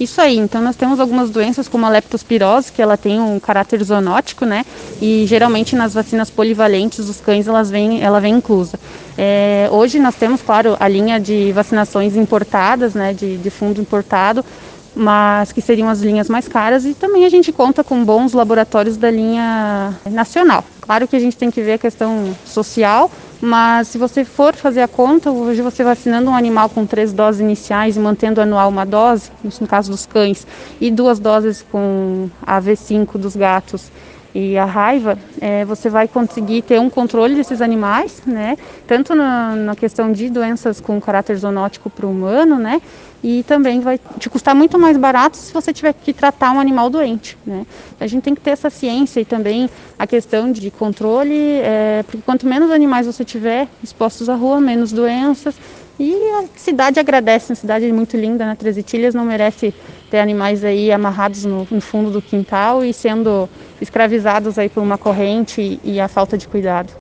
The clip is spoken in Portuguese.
Isso aí, então nós temos algumas doenças como a leptospirose, que ela tem um caráter zoonótico, né? E geralmente nas vacinas polivalentes dos cães elas vêm, ela vem inclusa. É, hoje nós temos, claro, a linha de vacinações importadas, né, de, de fundo importado, mas que seriam as linhas mais caras e também a gente conta com bons laboratórios da linha nacional. Claro que a gente tem que ver a questão social, mas se você for fazer a conta, hoje você vacinando um animal com três doses iniciais e mantendo anual uma dose, no caso dos cães, e duas doses com a V5 dos gatos, e a raiva, é, você vai conseguir ter um controle desses animais, né? Tanto na, na questão de doenças com caráter zoonótico para o humano, né? E também vai te custar muito mais barato se você tiver que tratar um animal doente, né? A gente tem que ter essa ciência e também a questão de controle, é, porque quanto menos animais você tiver expostos à rua, menos doenças, e a cidade agradece, uma cidade muito linda, né? Três Itilhas não merece ter animais aí amarrados no, no, fundo do quintal e sendo escravizados aí por uma corrente e a falta de cuidado.